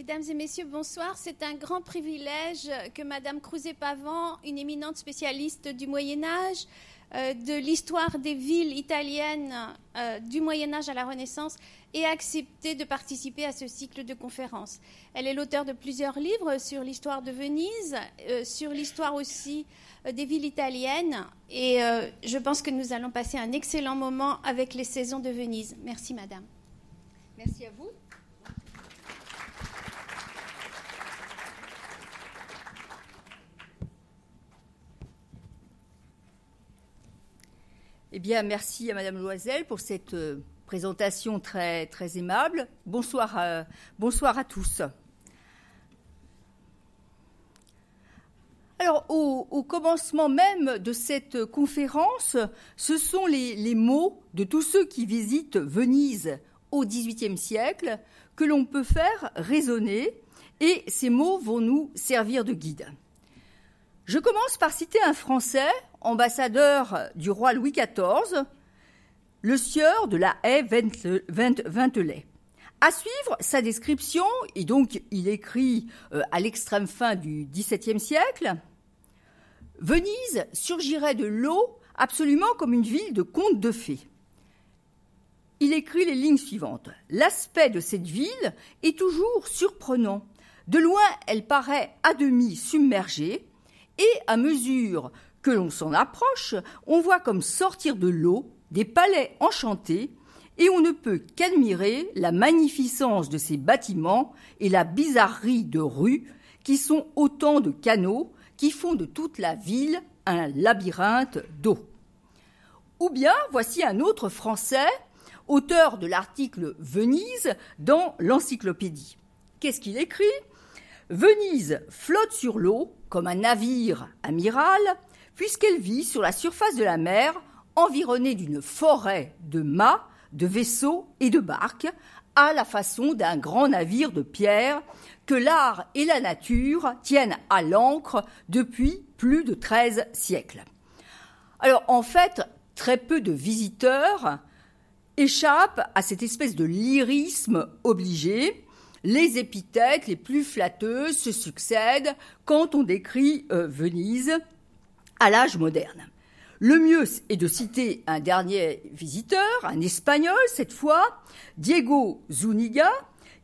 Mesdames et messieurs, bonsoir. C'est un grand privilège que Madame Crouzet-Pavant, une éminente spécialiste du Moyen Âge, euh, de l'histoire des villes italiennes euh, du Moyen Âge à la Renaissance, ait accepté de participer à ce cycle de conférences. Elle est l'auteur de plusieurs livres sur l'histoire de Venise, euh, sur l'histoire aussi des villes italiennes, et je pense que nous allons passer un excellent moment avec les saisons de Venise. Merci, Madame. Merci à vous. Eh merci à Madame Loisel pour cette euh, présentation très, aimable. Bonsoir à, bonsoir à tous. Alors, au, commencement même de cette conférence, ce sont les, les mots de tous ceux qui visitent Venise au XVIIIe siècle que l'on peut faire résonner, et ces mots vont nous servir de guide. Je commence par citer un Français ambassadeur du roi Louis XIV, le sieur de la haie Ventelet. À suivre sa description, et donc il écrit euh, à l'extrême fin du XVIIe siècle, Venise surgirait de l'eau absolument comme une ville de contes de fées. Il écrit les lignes suivantes. L'aspect de cette ville est toujours surprenant. De loin, elle paraît à demi submergée, et à mesure que l'on s'en approche, on voit comme sortir de l'eau des palais enchantés, et on ne peut qu'admirer la magnificence de ces bâtiments et la bizarrerie de rues qui sont autant de canaux qui font de toute la ville un labyrinthe d'eau. Ou bien voici un autre Français, auteur de l'article Venise dans l'encyclopédie. Qu'est-ce qu'il écrit? Venise flotte sur l'eau comme un navire amiral puisqu'elle vit sur la surface de la mer, environnée d'une forêt de mâts, de vaisseaux et de barques, à la façon d'un grand navire de pierre que l'art et la nature tiennent à l'ancre depuis plus de 13 siècles. Alors en fait, très peu de visiteurs échappent à cette espèce de lyrisme obligé. Les épithètes les plus flatteuses se succèdent quand on décrit euh, Venise à l'âge moderne. Le mieux est de citer un dernier visiteur, un Espagnol cette fois, Diego Zuniga,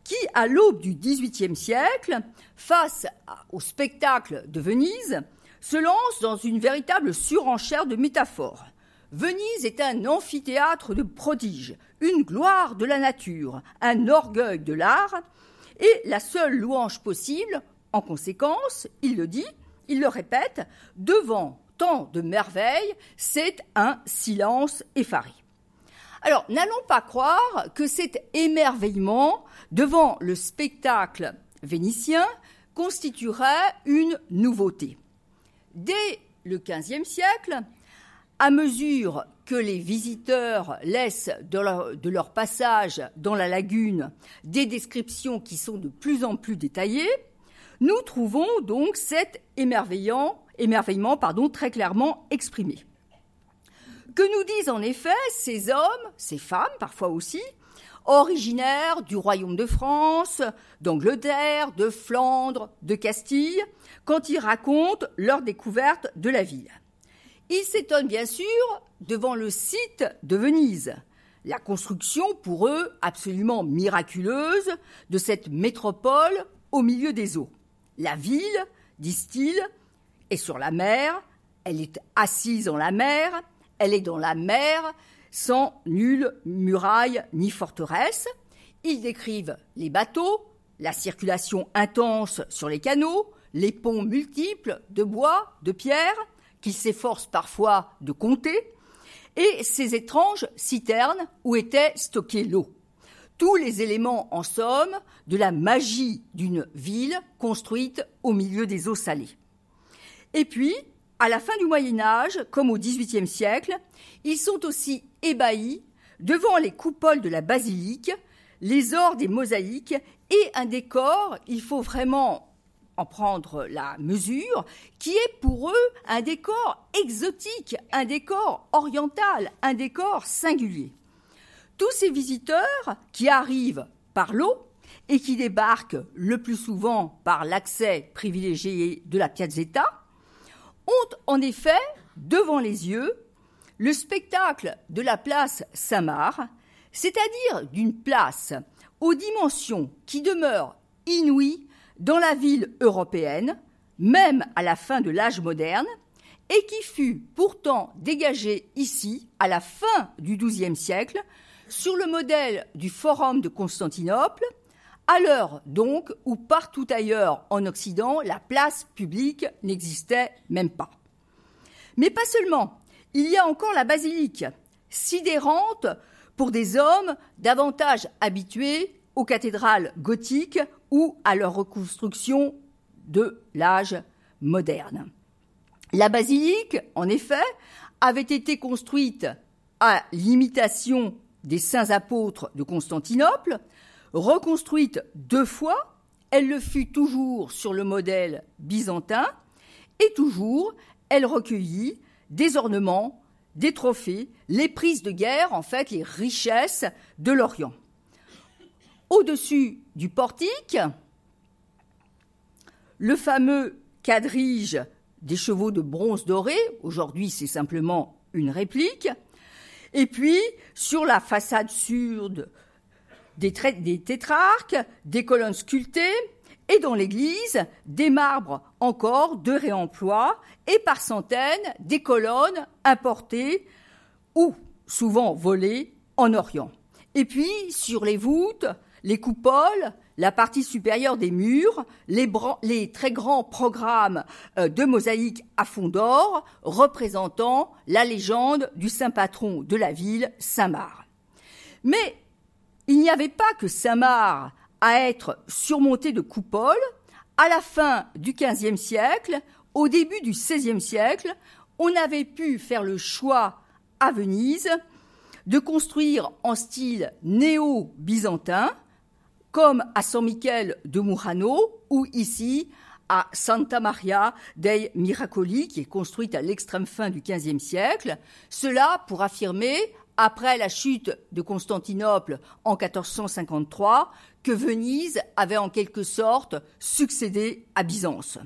qui, à l'aube du XVIIIe siècle, face au spectacle de Venise, se lance dans une véritable surenchère de métaphores. Venise est un amphithéâtre de prodiges, une gloire de la nature, un orgueil de l'art, et la seule louange possible, en conséquence, il le dit, il le répète, devant tant de merveilles, c'est un silence effaré. Alors, n'allons pas croire que cet émerveillement devant le spectacle vénitien constituerait une nouveauté. Dès le XVe siècle, à mesure que les visiteurs laissent de leur, de leur, passage dans la lagune des descriptions qui sont de plus en plus détaillées, nous trouvons donc cet émerveillant émerveillement pardon, très clairement exprimé. Que nous disent en effet ces hommes, ces femmes parfois aussi, originaires du royaume de France, d'Angleterre, de Flandre, de Castille, quand ils racontent leur découverte de la ville. Ils s'étonnent bien sûr devant le site de Venise, la construction pour eux absolument miraculeuse de cette métropole au milieu des eaux. La ville, disent-ils, est sur la mer, elle est assise en la mer, elle est dans la mer, sans nulle muraille ni forteresse. Ils décrivent les bateaux, la circulation intense sur les canaux, les ponts multiples de bois, de pierre, qu'ils s'efforcent parfois de compter, et ces étranges citernes où était stockée l'eau. Tous les éléments, en somme, de la magie d'une ville construite au milieu des eaux salées. Et puis, à la fin du Moyen Âge, comme au XVIIIe siècle, ils sont aussi ébahis devant les coupoles de la basilique, les ors des mosaïques et un décor, il faut vraiment en prendre la mesure, qui est pour eux un décor exotique, un décor oriental, un décor singulier. Tous ces visiteurs qui arrivent par l'eau et qui débarquent le plus souvent par l'accès privilégié de la Piazzetta, ont en effet devant les yeux le spectacle de la place Saint-Marc, c'est-à-dire d'une place aux dimensions qui demeurent inouïes dans la ville européenne, même à la fin de l'âge moderne, et qui fut pourtant dégagée ici, à la fin du XIIe siècle, sur le modèle du Forum de Constantinople, à l'heure donc où partout ailleurs en Occident, la place publique n'existait même pas. Mais pas seulement, il y a encore la basilique, sidérante pour des hommes davantage habitués aux cathédrales gothiques ou à leur reconstruction de l'âge moderne. La basilique, en effet, avait été construite à l'imitation des saints apôtres de Constantinople, reconstruite deux fois, elle le fut toujours sur le modèle byzantin, et toujours elle recueillit des ornements, des trophées, les prises de guerre, en fait, les richesses de l'Orient. Au-dessus du portique, le fameux quadrige des chevaux de bronze doré, aujourd'hui c'est simplement une réplique, et puis sur la façade sud des, tétrarques, des colonnes sculptées, et dans l'église, des marbres encore de réemploi, et par centaines des colonnes importées ou souvent volées en Orient. Et puis sur les voûtes, les coupoles, la partie supérieure des murs, les, très grands programmes euh, de mosaïques à fond d'or représentant la légende du saint patron de la ville, Saint-Marc. Mais il n'y avait pas que Saint-Marc à être surmonté de coupoles. À la fin du XVe siècle, au début du XVIe siècle, on avait pu faire le choix à Venise de construire en style néo-byzantin, comme à San Michel de Murano ou ici à Santa Maria dei Miracoli, qui est construite à l'extrême fin du XVe siècle. Cela pour affirmer, après la chute de Constantinople en 1453, que Venise avait en quelque sorte succédé à Byzance.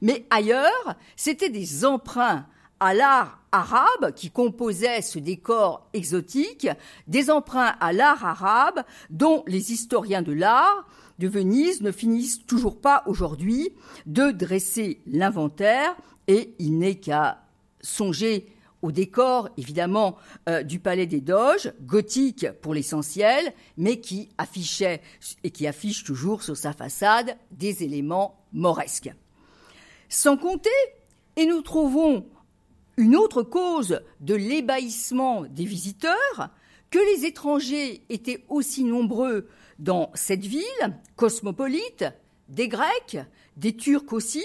Mais ailleurs, c'était des emprunts à l'art arabe qui composait ce décor exotique, des emprunts à l'art arabe dont les historiens de l'art de Venise ne finissent toujours pas aujourd'hui de dresser l'inventaire et il n'est qu'à songer au décor évidemment euh, du palais des Doges, gothique pour l'essentiel, mais qui affichait et qui affiche toujours sur sa façade des éléments mauresques. Sans compter, et nous trouvons une autre cause de l'ébahissement des visiteurs, que les étrangers étaient aussi nombreux dans cette ville, cosmopolite, des Grecs, des Turcs aussi,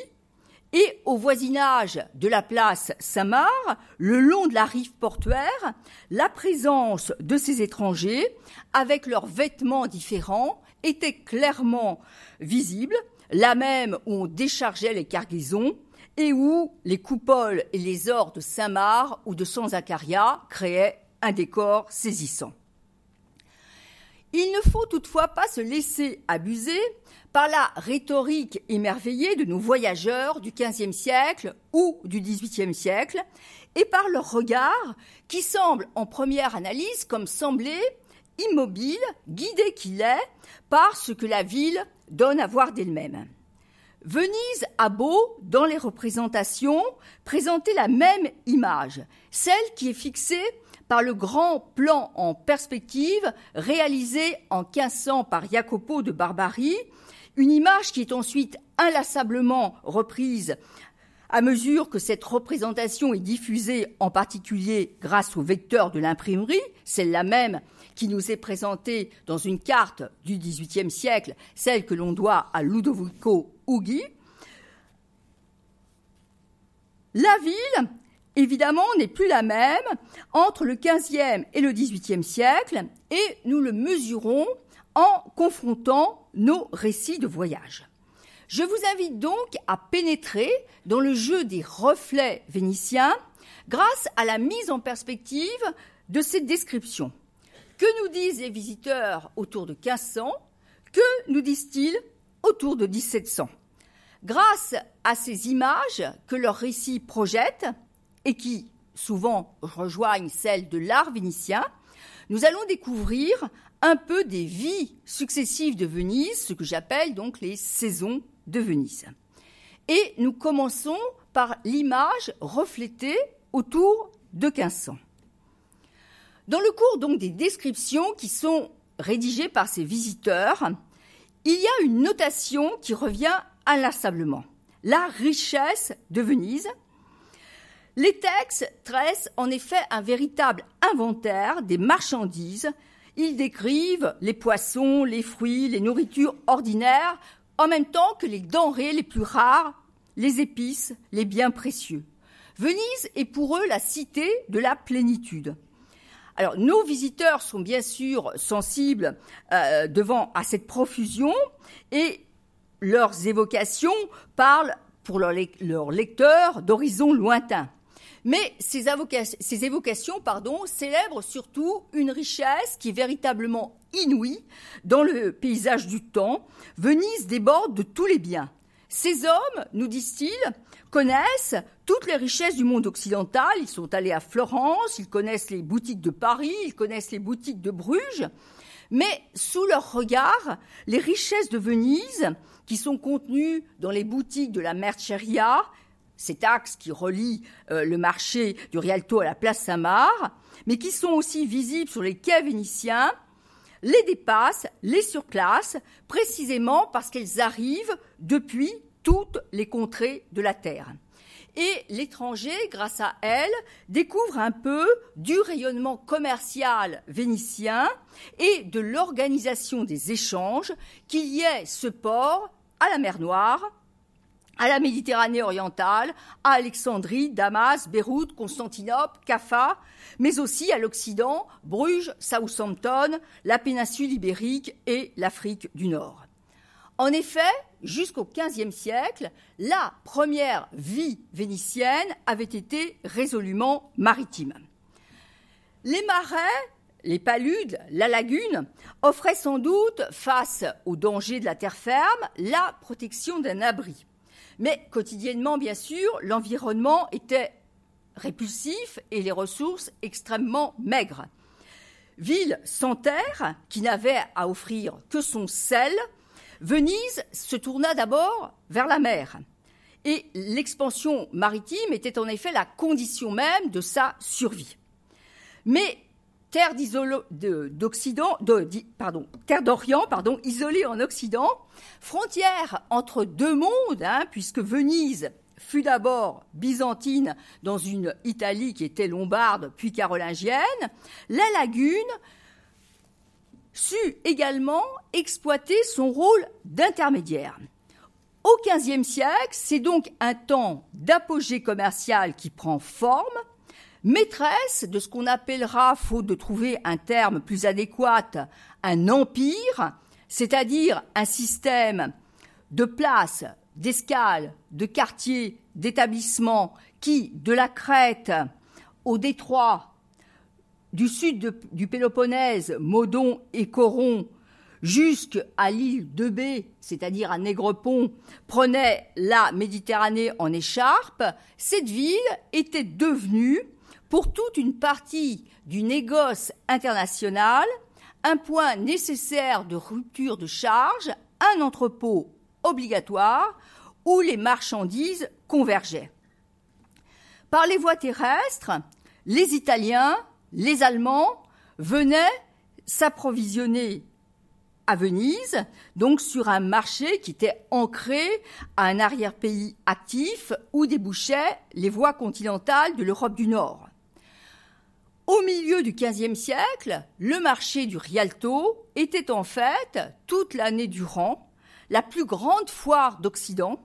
et au voisinage de la place Saint-Marc, le long de la rive portuaire, la présence de ces étrangers, avec leurs vêtements différents, était clairement visible, là même où on déchargeait les cargaisons, et où les coupoles et les ors de Saint-Marc ou de San Zacharia créaient un décor saisissant. Il ne faut toutefois pas se laisser abuser par la rhétorique émerveillée de nos voyageurs du XVe siècle ou du XVIIIe siècle et par leur regard qui semble en première analyse comme sembler immobile, guidé qu'il est par ce que la ville donne à voir d'elle-même. Venise a beau, dans les représentations, présenter la même image, celle qui est fixée par le grand plan en perspective réalisé en 1500 par Jacopo de Barbarie, une image qui est ensuite inlassablement reprise à mesure que cette représentation est diffusée, en particulier grâce au vecteur de l'imprimerie, celle-là même qui nous est présentée dans une carte du XVIIIe siècle, celle que l'on doit à Ludovico Ughi. La ville, évidemment, n'est plus la même entre le XVe et le XVIIIe siècle, et nous le mesurons en confrontant nos récits de voyage. Je vous invite donc à pénétrer dans le jeu des reflets vénitiens grâce à la mise en perspective de ces descriptions. Que nous disent les visiteurs autour de 1500 Que nous disent-ils autour de 1700 Grâce à ces images que leurs récits projettent et qui souvent rejoignent celles de l'art vénitien, nous allons découvrir un peu des vies successives de Venise, ce que j'appelle donc les saisons de Venise. Et nous commençons par l'image reflétée autour de 1500. Dans le cours donc des descriptions qui sont rédigées par ces visiteurs, il y a une notation qui revient inlassablement. La richesse de Venise. Les textes tressent en effet un véritable inventaire des marchandises. Ils décrivent les poissons, les fruits, les nourritures ordinaires, en même temps que les denrées les plus rares, les épices, les biens précieux. Venise est pour eux la cité de la plénitude. Alors, nos visiteurs sont bien sûr sensibles euh, devant à cette profusion et leurs évocations parlent pour leurs lecteurs d'horizons lointains. Mais ces, évocations célèbrent surtout une richesse qui est véritablement inouïe dans le paysage du temps. Venise déborde de tous les biens. Ces hommes, nous disent-ils, connaissent toutes les richesses du monde occidental. Ils sont allés à Florence, ils connaissent les boutiques de Paris, ils connaissent les boutiques de Bruges. Mais sous leur regard, les richesses de Venise, qui sont contenues dans les boutiques de la Merceria, cet axe qui relie euh, le marché du Rialto à la place Saint-Marc, mais qui sont aussi visibles sur les quais vénitiens, les dépassent, les surclassent, précisément parce qu'elles arrivent depuis toutes les contrées de la Terre. Et l'étranger, grâce à elles, découvre un peu du rayonnement commercial vénitien et de l'organisation des échanges qui liait ce port à la mer Noire, à la Méditerranée orientale, à Alexandrie, Damas, Beyrouth, Constantinople, Caffa, mais aussi à l'Occident, Bruges, Southampton, la péninsule ibérique et l'Afrique du Nord. En effet, jusqu'au XVe siècle, la première vie vénitienne avait été résolument maritime. Les marais, les paludes, la lagune offraient sans doute, face aux dangers de la terre ferme, la protection d'un abri. Mais quotidiennement, bien sûr, l'environnement était répulsif et les ressources extrêmement maigres. Ville sans terre, qui n'avait à offrir que son sel, Venise se tourna d'abord vers la mer. Et l'expansion maritime était en effet la condition même de sa survie. Mais terre d'Occident, pardon, terre d'Orient, pardon, isolée en Occident, frontière entre deux mondes, hein, puisque Venise fut d'abord byzantine dans une Italie qui était lombarde puis carolingienne, la lagune sut également exploiter son rôle d'intermédiaire. Au XVe siècle, c'est donc un temps d'apogée commercial qui prend forme, maîtresse de ce qu'on appellera, faute de trouver un terme plus adéquat, un empire, c'est-à-dire un système de places, d'escales, de quartiers, d'établissements qui, de la Crète au détroit du sud du Péloponnèse, Modon et Coron, jusqu'à l'île de B, c'est-à-dire à Négrepont, prenait la Méditerranée en écharpe, cette ville était devenue, pour toute une partie du négoce international, un point nécessaire de rupture de charge, un entrepôt obligatoire où les marchandises convergeaient. Par les voies terrestres, les Italiens, les Allemands venaient s'approvisionner à Venise, donc sur un marché qui était ancré à un arrière-pays actif où débouchaient les voies continentales de l'Europe du Nord. Au milieu du XVe siècle, le marché du Rialto était en fait, toute l'année durant, la plus grande foire d'Occident,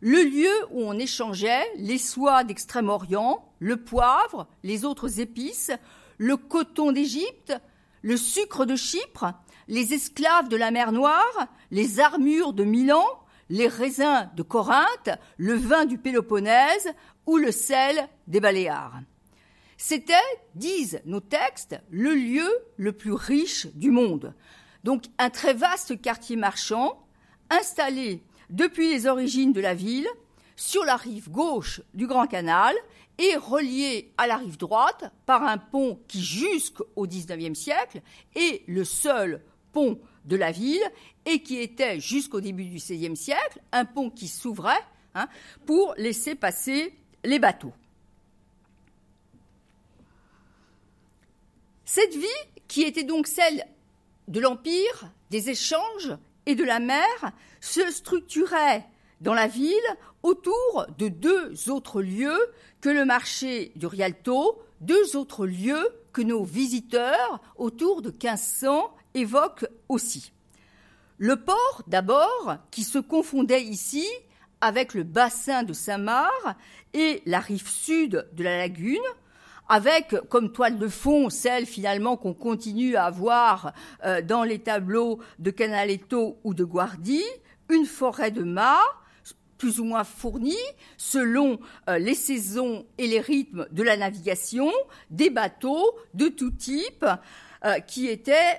le lieu où on échangeait les soies d'Extrême-Orient, le poivre, les autres épices, le coton d'Égypte, le sucre de Chypre, les esclaves de la mer Noire, les armures de Milan, les raisins de Corinthe, le vin du Péloponnèse ou le sel des Baléares. C'était, disent nos textes, le lieu le plus riche du monde. donc un très vaste quartier marchand installé depuis les origines de la ville sur la rive gauche du Grand Canal et relié à la rive droite par un pont qui jusqu'au XIXe siècle est le seul pont de la ville et qui était jusqu'au début du XVIe siècle un pont qui s'ouvrait hein, pour laisser passer les bateaux. Cette vie, qui était donc celle de l'Empire, des échanges et de la mer, se structurait dans la ville autour de deux autres lieux que le marché du Rialto, deux autres lieux que nos visiteurs autour de 1500 évoquent aussi. Le port, d'abord, qui se confondait ici avec le bassin de Saint-Marc et la rive sud de la lagune, avec comme toile de fond celle finalement qu'on continue à voir euh, dans les tableaux de Canaletto ou de Guardi, une forêt de mâts plus ou moins fournie selon euh, les saisons et les rythmes de la navigation, des bateaux de tout type euh, qui étaient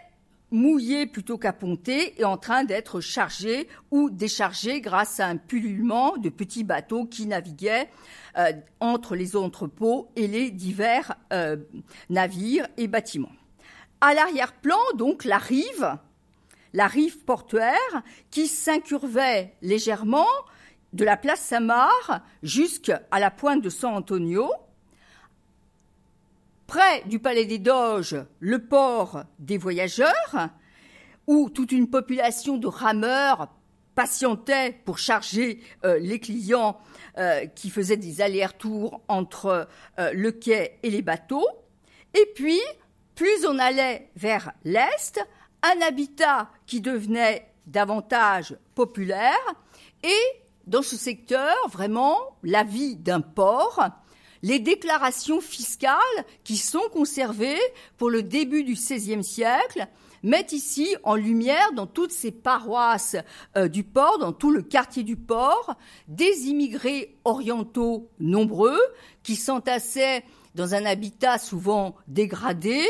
mouillé plutôt qu'apponté et en train d'être chargé ou déchargé grâce à un pullulement de petits bateaux qui naviguaient euh, entre les entrepôts et les divers euh, navires et bâtiments. À l'arrière-plan, donc, la rive, la rive portuaire qui s'incurvait légèrement de la place Samar jusqu'à la pointe de San Antonio, près du palais des Doges, le port des voyageurs, où toute une population de rameurs patientait pour charger euh, les clients euh, qui faisaient des allers-retours entre euh, le quai et les bateaux. Et puis, plus on allait vers l'est, un habitat qui devenait davantage populaire et dans ce secteur, vraiment, la vie d'un port les déclarations fiscales qui sont conservées pour le début du XVIe siècle mettent ici en lumière dans toutes ces paroisses euh, du port, dans tout le quartier du port, des immigrés orientaux nombreux qui s'entassaient dans un habitat souvent dégradé,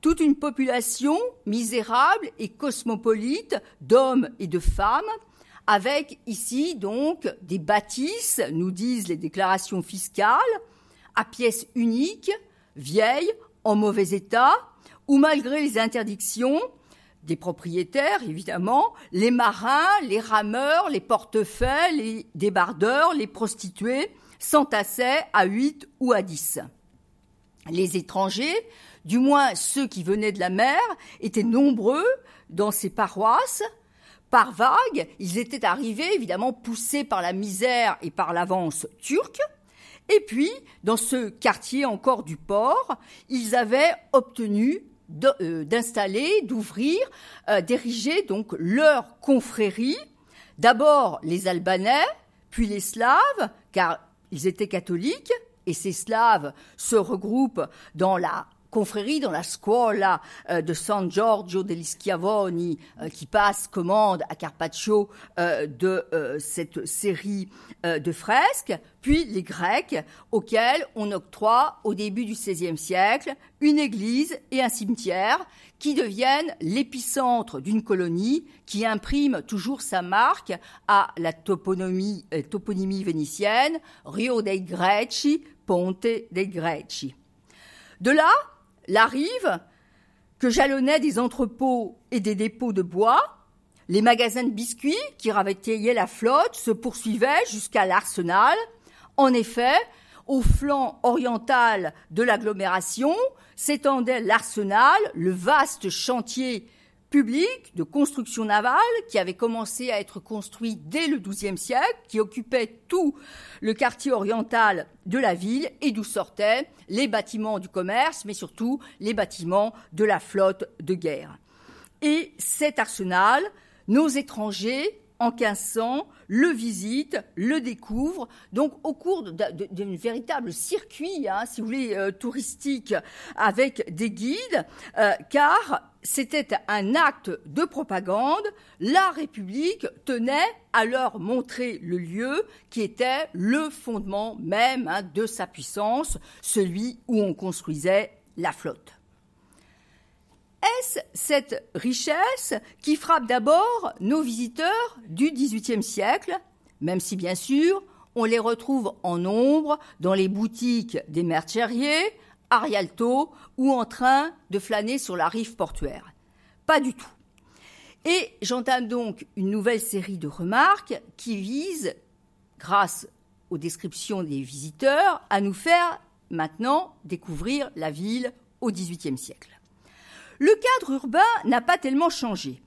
toute une population misérable et cosmopolite d'hommes et de femmes, avec ici donc des bâtisses, nous disent les déclarations fiscales, à pièces uniques, vieilles, en mauvais état, où malgré les interdictions des propriétaires, évidemment, les marins, les rameurs, les portefeuilles, les débardeurs, les prostituées s'entassaient à huit ou à dix. Les étrangers, du moins ceux qui venaient de la mer, étaient nombreux dans ces paroisses. Par vagues, ils étaient arrivés, évidemment, poussés par la misère et par l'avance turque, et puis, dans ce quartier encore du port, ils avaient obtenu euh, d'installer, d'ouvrir, euh, d'ériger donc leur confrérie. D'abord les Albanais, puis les Slaves, car ils étaient catholiques, et ces Slaves se regroupent dans la confrérie dans la scuola euh, de San Giorgio degli Schiavoni euh, qui passe commande à Carpaccio euh, de cette série de fresques, puis les Grecs auxquels on octroie au début du XVIe siècle une église et un cimetière qui deviennent l'épicentre d'une colonie qui imprime toujours sa marque à la toponymie vénitienne Rio dei Greci, Ponte dei Greci. De là, la rive, que jalonnaient des entrepôts et des dépôts de bois, les magasins de biscuits qui ravitaillaient la flotte se poursuivaient jusqu'à l'arsenal. En effet, au flanc oriental de l'agglomération s'étendait l'arsenal, le vaste chantier public de construction navale qui avait commencé à être construit dès le XIIe siècle, qui occupait tout le quartier oriental de la ville et d'où sortaient les bâtiments du commerce, mais surtout les bâtiments de la flotte de guerre. Et cet arsenal, nos étrangers en 1500, le visite, le découvre. Donc, au cours d'un véritable circuit, hein, si vous voulez, euh, touristique, avec des guides, euh, car c'était un acte de propagande. La République tenait à leur montrer le lieu qui était le fondement même hein, de sa puissance, celui où on construisait la flotte. Est-ce cette richesse qui frappe d'abord nos visiteurs du XVIIIe siècle, même si bien sûr on les retrouve en nombre dans les boutiques des merceries, à Rialto ou en train de flâner sur la rive portuaire? Pas du tout. Et j'entame donc une nouvelle série de remarques qui visent, grâce aux descriptions des visiteurs, à nous faire maintenant découvrir la ville au XVIIIe siècle. Le cadre urbain n'a pas tellement changé.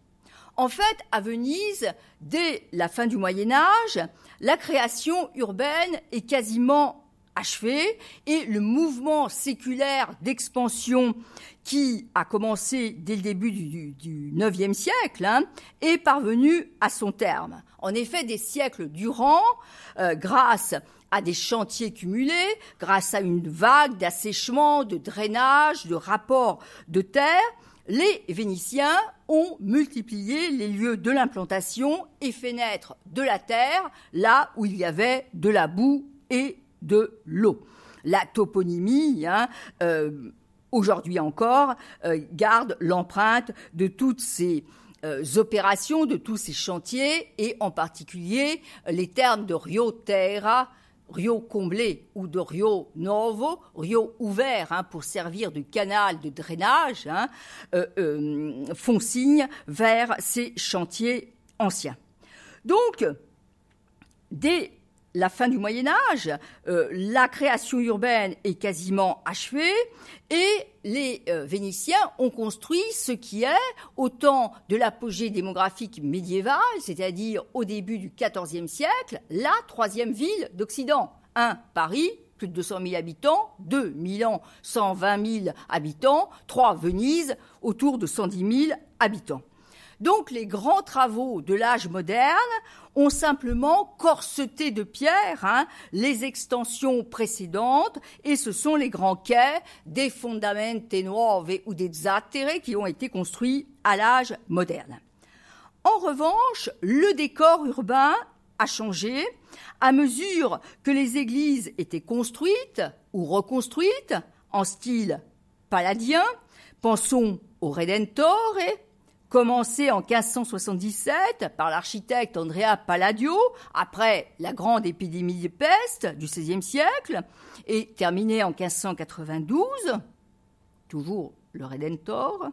En fait, à Venise, dès la fin du Moyen Âge, la création urbaine est quasiment achevée et le mouvement séculaire d'expansion qui a commencé dès le début du, IXe siècle hein, est parvenu à son terme. En effet, des siècles durant, euh, grâce à des chantiers cumulés, grâce à une vague d'assèchement, de drainage, de rapports de terre, les Vénitiens ont multiplié les lieux de l'implantation et fait naître de la terre là où il y avait de la boue et de l'eau. La toponymie, hein, euh, aujourd'hui encore, euh, garde l'empreinte de toutes ces euh, opérations, de tous ces chantiers, et en particulier les termes de Rio Terra, Rio comblé ou de Rio Novo, Rio ouvert hein, pour servir de canal de drainage, hein, font signe vers ces chantiers anciens. Donc, dès la fin du Moyen Âge, euh, la création urbaine est quasiment achevée et les euh, Vénitiens ont construit ce qui est, au temps de l'apogée démographique médiévale, c'est-à-dire au début du XIVe siècle, la troisième ville d'Occident. Un, Paris, plus de 200 000 habitants, deux, Milan, 120 000 habitants, trois, Venise, autour de 110 000 habitants. Donc les grands travaux de l'âge moderne ont simplement corseté de pierre hein, les extensions précédentes et ce sont les grands quais des fondamenti nuovi ou des zattere qui ont été construits à l'âge moderne. En revanche, le décor urbain a changé à mesure que les églises étaient construites ou reconstruites en style paladien. Pensons au Redentore, commencé en 1577 par l'architecte Andrea Palladio, après la grande épidémie de peste du XVIe siècle, et terminé en 1592, toujours le Redentor.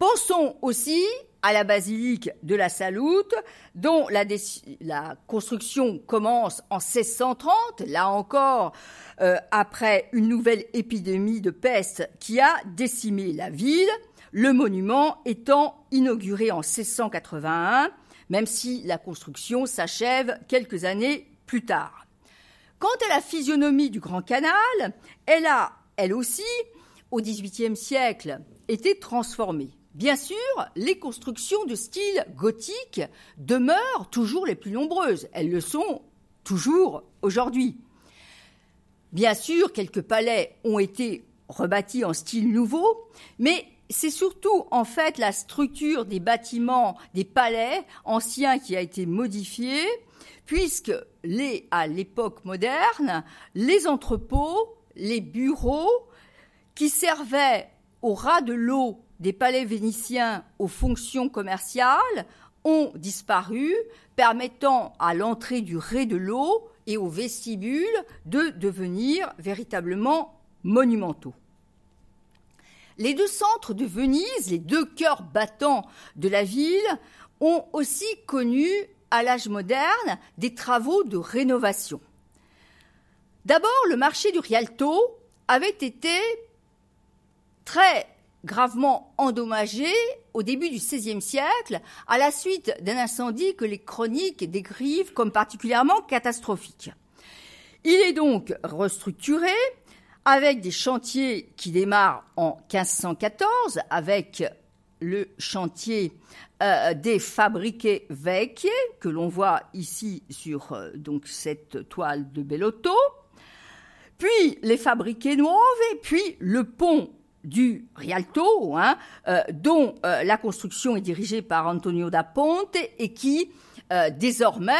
Pensons aussi à la basilique de la Salute, dont la, construction commence en 1630, là encore euh, après une nouvelle épidémie de peste qui a décimé la ville, le monument étant inauguré en 1681, même si la construction s'achève quelques années plus tard. Quant à la physionomie du Grand Canal, elle a, elle aussi, au XVIIIe siècle, été transformée. Bien sûr, les constructions de style gothique demeurent toujours les plus nombreuses. Elles le sont toujours aujourd'hui. Bien sûr, quelques palais ont été rebâtis en style nouveau, mais c'est surtout en fait la structure des bâtiments, des palais anciens qui a été modifiée, puisque les, à l'époque moderne, les entrepôts, les bureaux qui servaient au ras de l'eau des palais vénitiens aux fonctions commerciales ont disparu, permettant à l'entrée du rez de l'eau et au vestibule de devenir véritablement monumentaux. Les deux centres de Venise, les deux cœurs battants de la ville, ont aussi connu, à l'âge moderne, des travaux de rénovation. D'abord, le marché du Rialto avait été très gravement endommagé au début du XVIe siècle à la suite d'un incendie que les chroniques décrivent comme particulièrement catastrophique. Il est donc restructuré avec des chantiers qui démarrent en 1514 avec le chantier euh, des fabriqués vecchie que l'on voit ici sur euh, cette toile de Bellotto, puis les fabriqués nuove, puis le pont du Rialto, hein, euh, dont la construction est dirigée par Antonio da Ponte et qui euh, désormais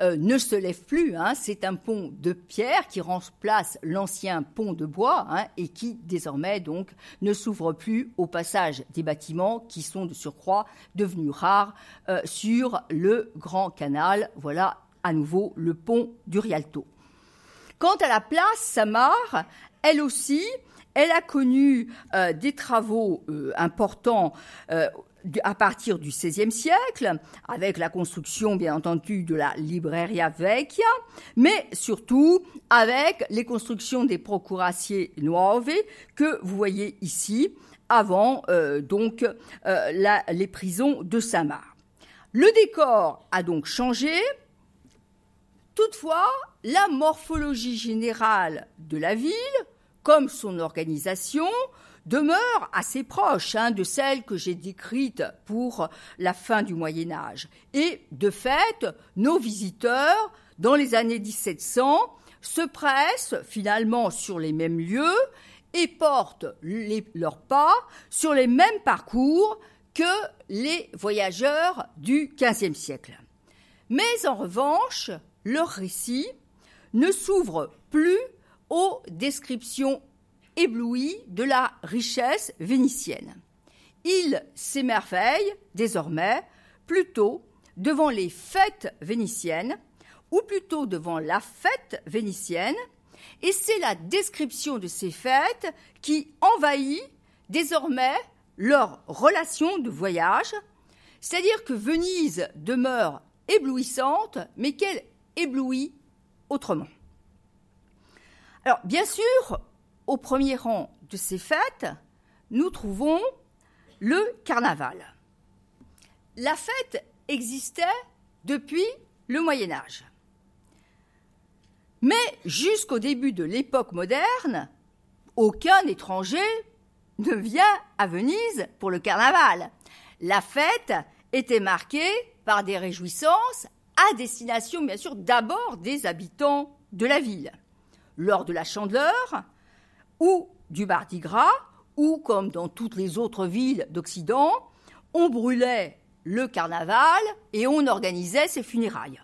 euh, ne se lève plus. Hein. C'est un pont de pierre qui remplace l'ancien pont de bois hein, et qui désormais donc ne s'ouvre plus au passage des bâtiments qui sont de surcroît devenus rares euh, sur le grand canal. Voilà à nouveau le pont du Rialto. Quant à la place Samar, elle aussi, elle a connu des travaux importants à partir du XVIe siècle, avec la construction, bien entendu, de la Libreria Vecchia, mais surtout avec les constructions des Procuratie Nuove que vous voyez ici, avant euh, donc euh, les prisons de Saint-Marc. Le décor a donc changé. Toutefois, la morphologie générale de la ville, comme son organisation, demeure assez proche hein, de celle que j'ai décrite pour la fin du Moyen Âge. Et de fait, nos visiteurs, dans les années 1700, se pressent finalement sur les mêmes lieux et portent leurs pas sur les mêmes parcours que les voyageurs du XVe siècle. Mais en revanche, leur récit ne s'ouvre plus aux descriptions ébloui de la richesse vénitienne. Il s'émerveille désormais plutôt devant les fêtes vénitiennes, ou plutôt devant la fête vénitienne, et c'est la description de ces fêtes qui envahit désormais leur relation de voyage, c'est-à-dire que Venise demeure éblouissante, mais qu'elle éblouit autrement. Alors, bien sûr, au premier rang de ces fêtes, nous trouvons le carnaval. La fête existait depuis le Moyen Âge. Mais jusqu'au début de l'époque moderne, aucun étranger ne vient à Venise pour le carnaval. La fête était marquée par des réjouissances à destination, bien sûr, d'abord des habitants de la ville. Lors de la chandeleur, ou du Mardi Gras, ou comme dans toutes les autres villes d'Occident, on brûlait le carnaval et on organisait ses funérailles.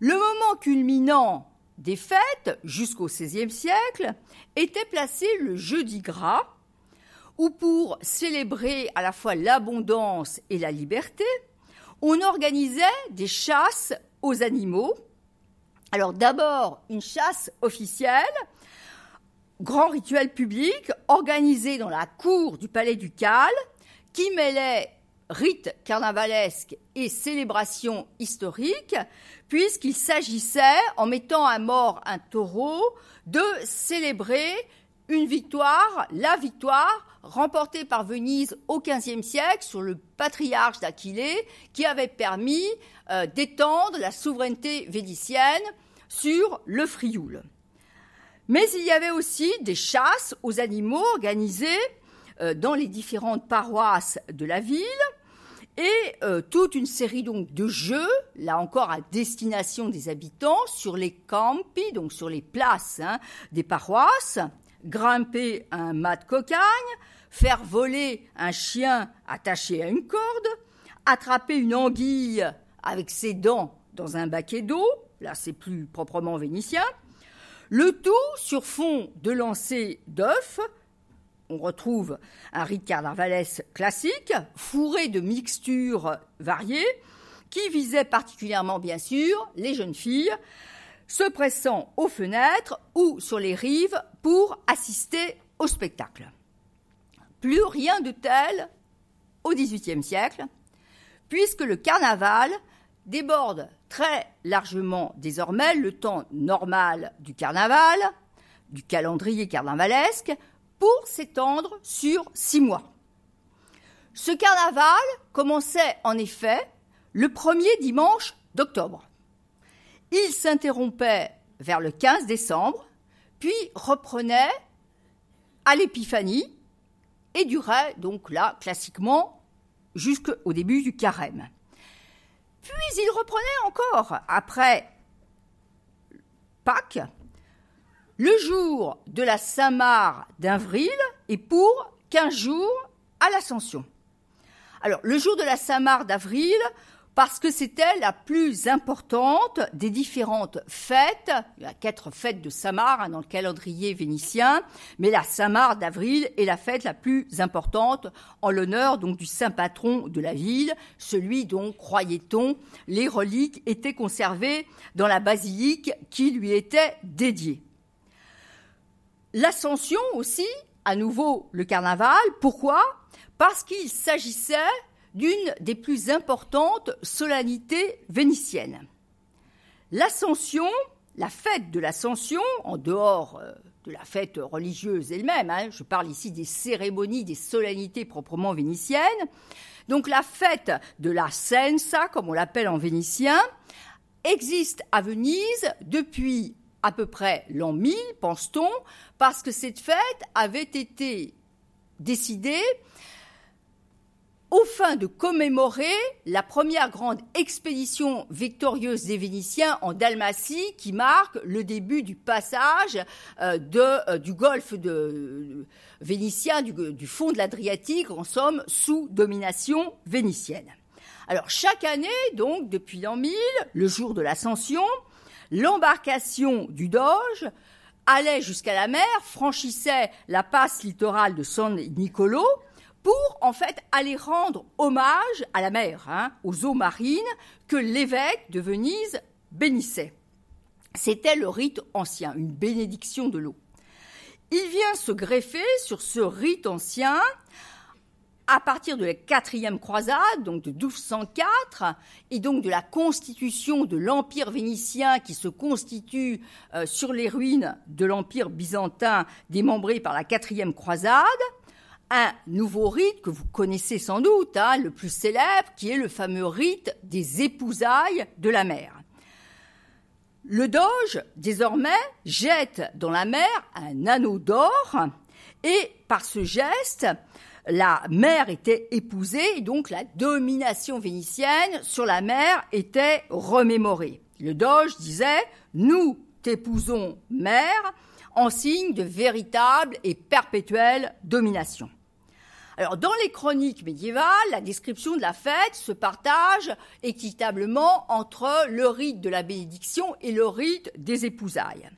Le moment culminant des fêtes, jusqu'au XVIe siècle, était placé le jeudi gras, où pour célébrer à la fois l'abondance et la liberté, on organisait des chasses aux animaux. Alors d'abord une chasse officielle grand rituel public organisé dans la cour du palais ducal qui mêlait rite carnavalesque et célébration historique, puisqu'il s'agissait, en mettant à mort un taureau, de célébrer une victoire, la victoire remportée par Venise au XVe siècle sur le patriarche d'Aquilée, qui avait permis euh, d'étendre la souveraineté vénitienne sur le Frioul. Mais il y avait aussi des chasses aux animaux organisées euh, dans les différentes paroisses de la ville. Et euh, toute une série donc de jeux, là encore à destination des habitants, sur les campi, donc sur les places hein, des paroisses, grimper un mât de cocagne, faire voler un chien attaché à une corde, attraper une anguille avec ses dents dans un baquet d'eau, là c'est plus proprement vénitien, le tout sur fond de lancer d'œufs. On retrouve un rite carnavalesque classique, fourré de mixtures variées, qui visait particulièrement, bien sûr, les jeunes filles, se pressant aux fenêtres ou sur les rives pour assister au spectacle. Plus rien de tel au XVIIIe siècle, puisque le carnaval déborde très largement désormais le temps normal du carnaval, du calendrier carnavalesque, pour s'étendre sur six mois. Ce carnaval commençait en effet le premier dimanche d'octobre. Il s'interrompait vers le 15 décembre, puis reprenait à l'épiphanie et durait donc là classiquement jusqu'au début du carême. Puis il reprenait encore, après Pâques, le jour de la Saint-Marc d'Avril et pour 15 jours à l'Ascension. Alors, le jour de la Saint-Marc d'Avril, parce que c'était la plus importante des différentes fêtes. Il y a quatre fêtes de Samar hein, dans le calendrier vénitien, mais la Samar d'avril est la fête la plus importante en l'honneur donc du saint patron de la ville, celui dont, croyait-on, les reliques étaient conservées dans la basilique qui lui était dédiée. L'Ascension aussi, à nouveau le carnaval. Pourquoi? Parce qu'il s'agissait d'une des plus importantes solennités vénitiennes. L'Ascension, la fête de l'Ascension, en dehors euh, de la fête religieuse elle-même, hein, je parle ici des cérémonies, des solennités proprement vénitiennes, donc la fête de la Sensa, comme on l'appelle en vénitien, existe à Venise depuis à peu près l'an 1000, pense-t-on, parce que cette fête avait été décidée au fin de commémorer la première grande expédition victorieuse des Vénitiens en Dalmatie qui marque le début du passage euh, euh, du golfe de, vénitien, du, du fond de l'Adriatique, en somme, sous domination vénitienne. Alors chaque année, donc depuis l'an 1000, le jour de l'ascension, l'embarcation du Doge allait jusqu'à la mer, franchissait la passe littorale de San Nicolo pour en fait aller rendre hommage à la mer, hein, aux eaux marines que l'évêque de Venise bénissait. C'était le rite ancien, une bénédiction de l'eau. Il vient se greffer sur ce rite ancien à partir de la quatrième croisade, donc de 1204, et donc de la constitution de l'empire vénitien qui se constitue euh, sur les ruines de l'empire byzantin démembré par la quatrième croisade, un nouveau rite que vous connaissez sans doute, hein, le plus célèbre, qui est le fameux rite des épousailles de la mer. Le doge, désormais, jette dans la mer un anneau d'or et par ce geste, la mer était épousée et donc la domination vénitienne sur la mer était remémorée. Le doge disait Nous t'épousons, mer, en signe de véritable et perpétuelle domination. Alors, dans les chroniques médiévales, la description de la fête se partage équitablement entre le rite de la bénédiction et le rite des épousailles.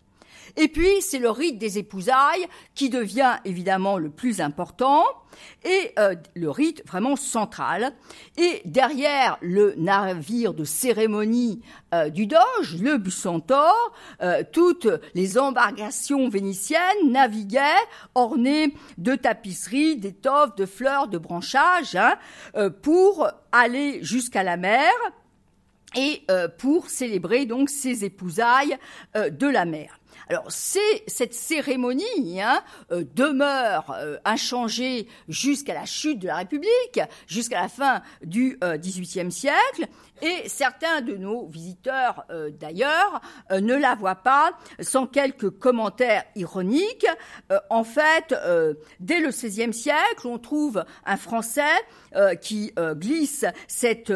Et puis, c'est le rite des épousailles qui devient évidemment le plus important et euh, le rite vraiment central. Et derrière le navire de cérémonie euh, du Doge, le Bucentaure, euh, toutes les embarcations vénitiennes naviguaient ornées de tapisseries, d'étoffes, de fleurs, de branchages, hein, pour aller jusqu'à la mer et pour célébrer donc ces épousailles de la mer. Alors c'est cette cérémonie hein, euh, demeure euh, inchangée jusqu'à la chute de la République, jusqu'à la fin du XVIIIe euh, siècle, et certains de nos visiteurs d'ailleurs ne la voient pas sans quelques commentaires ironiques. en fait, dès le XVIe siècle, on trouve un Français qui glisse cette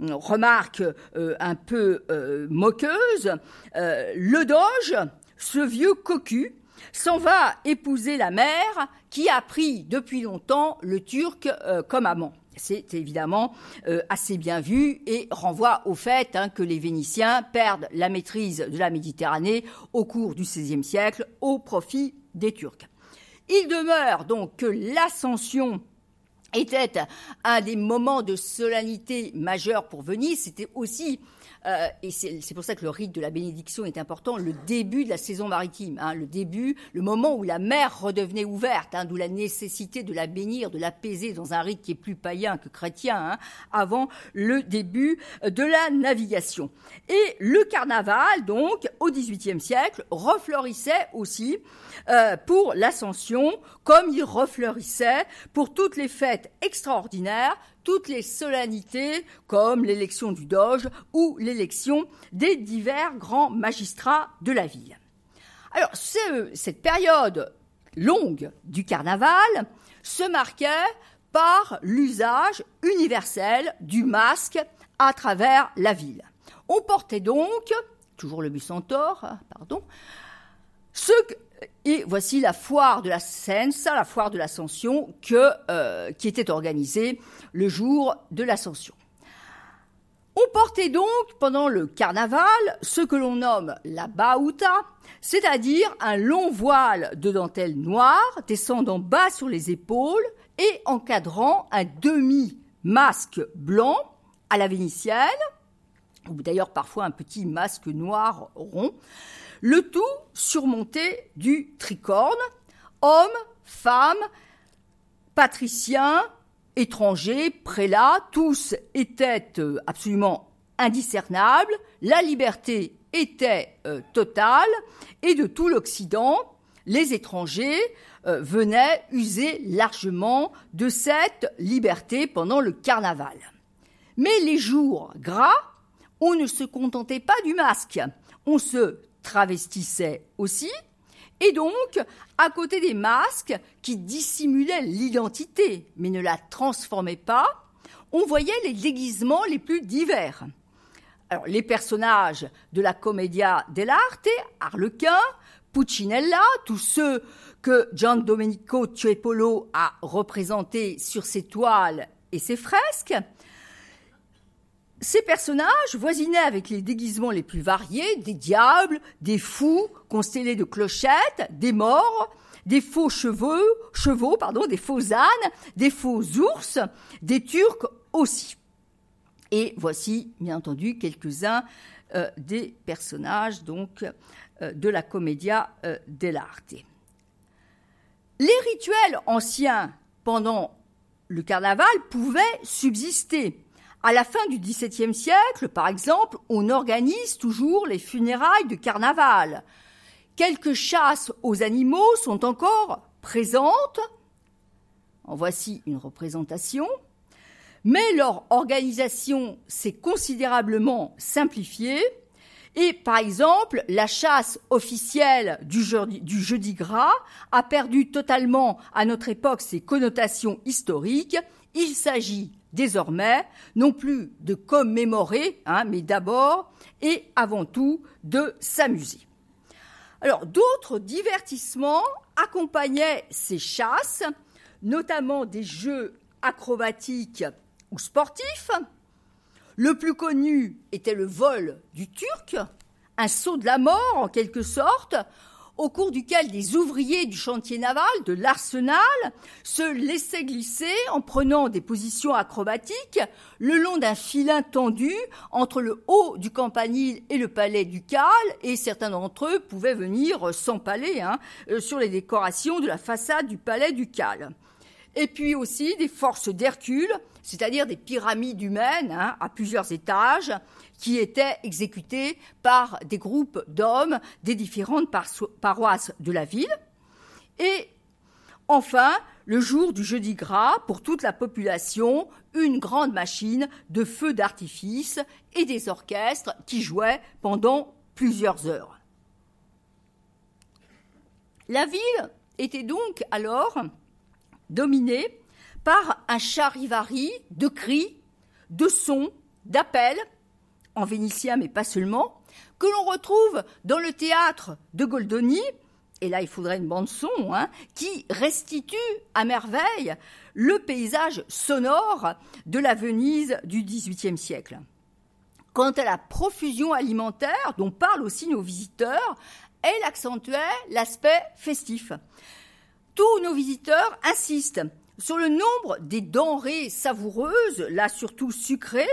remarque un peu moqueuse. le Doge ce vieux cocu s'en va épouser la mère qui a pris depuis longtemps le turc euh, comme amant. C'est évidemment euh, assez bien vu et renvoie au fait hein, que les Vénitiens perdent la maîtrise de la Méditerranée au cours du XVIe siècle au profit des Turcs. Il demeure donc que l'ascension était un des moments de solennité majeure pour Venise. C'était aussi euh, et c'est pour ça que le rite de la bénédiction est important, le début de la saison maritime, hein, le début, le moment où la mer redevenait ouverte, hein, d'où la nécessité de la bénir, de l'apaiser dans un rite qui est plus païen que chrétien, hein, avant le début de la navigation. Et le carnaval, donc, au XVIIIe siècle, refleurissait aussi euh, pour l'ascension, comme il refleurissait pour toutes les fêtes extraordinaires toutes les solennités comme l'élection du Doge ou l'élection des divers grands magistrats de la ville. Alors, cette période longue du carnaval se marquait par l'usage universel du masque à travers la ville. On portait donc, toujours le centaure, hein, pardon, ce et voici la foire de la Seine, ça, la foire de l'Ascension, euh, qui était organisée le jour de l'Ascension. On portait donc pendant le carnaval ce que l'on nomme la bauta, c'est-à-dire un long voile de dentelle noire descendant bas sur les épaules et encadrant un demi-masque blanc à la vénitienne, ou d'ailleurs parfois un petit masque noir rond, le tout surmonté du tricorne, homme, femme, patriciens, étrangers, prélats, tous étaient euh, absolument indiscernables, la liberté était euh, totale, et de tout l'Occident, les étrangers euh, venaient user largement de cette liberté pendant le carnaval. Mais les jours gras, on ne se contentait pas du masque, on se travestissait aussi, et donc, à côté des masques qui dissimulaient l'identité mais ne la transformaient pas, on voyait les déguisements les plus divers. Les personnages de la commedia dell'arte, Harlequin, Puccinella, tous ceux que Gian Domenico Tiepolo a représentés sur ses toiles et ses fresques, ces personnages voisinaient avec les déguisements les plus variés, des diables, des fous constellés de clochettes, des morts, des faux chevaux, chevaux pardon, des faux ânes, des faux ours, des turcs aussi. Et voici, bien entendu, quelques-uns euh, des personnages donc euh, de la commedia euh, dell'arte. Les rituels anciens pendant le carnaval pouvaient subsister. À la fin du XVIIe siècle, par exemple, on organise toujours les funérailles de carnaval. Quelques chasses aux animaux sont encore présentes. En voici une représentation. Mais leur organisation s'est considérablement simplifiée. Et par exemple, la chasse officielle du jeudi, du jeudi, gras a perdu totalement à notre époque ses connotations historiques. Il s'agit désormais non plus de commémorer, hein, mais d'abord et avant tout de s'amuser. Alors d'autres divertissements accompagnaient ces chasses, notamment des jeux acrobatiques ou sportifs. Le plus connu était le vol du Turc, un saut de la mort en quelque sorte, au cours duquel des ouvriers du chantier naval de l'Arsenal se laissaient glisser en prenant des positions acrobatiques le long d'un filin tendu entre le haut du campanile et le palais ducal, et certains d'entre eux pouvaient venir s'empaler hein, euh, sur les décorations de la façade du palais ducal. Et puis aussi des forces d'Hercule, c'est-à-dire des pyramides humaines hein, à plusieurs étages, qui étaient exécutés par des groupes d'hommes des différentes paroisses de la ville. Et enfin, le jour du jeudi gras, pour toute la population, une grande machine de feux d'artifice et des orchestres qui jouaient pendant plusieurs heures. La ville était donc alors dominée par un charivari de cris, de sons, d'appels en vénitien, mais pas seulement, que l'on retrouve dans le théâtre de Goldoni, et là il faudrait une bande son, hein, qui restitue à merveille le paysage sonore de la Venise du XVIIIe siècle. Quant à la profusion alimentaire dont parlent aussi nos visiteurs, elle accentuait l'aspect festif. Tous nos visiteurs insistent sur le nombre des denrées savoureuses, là surtout sucrées,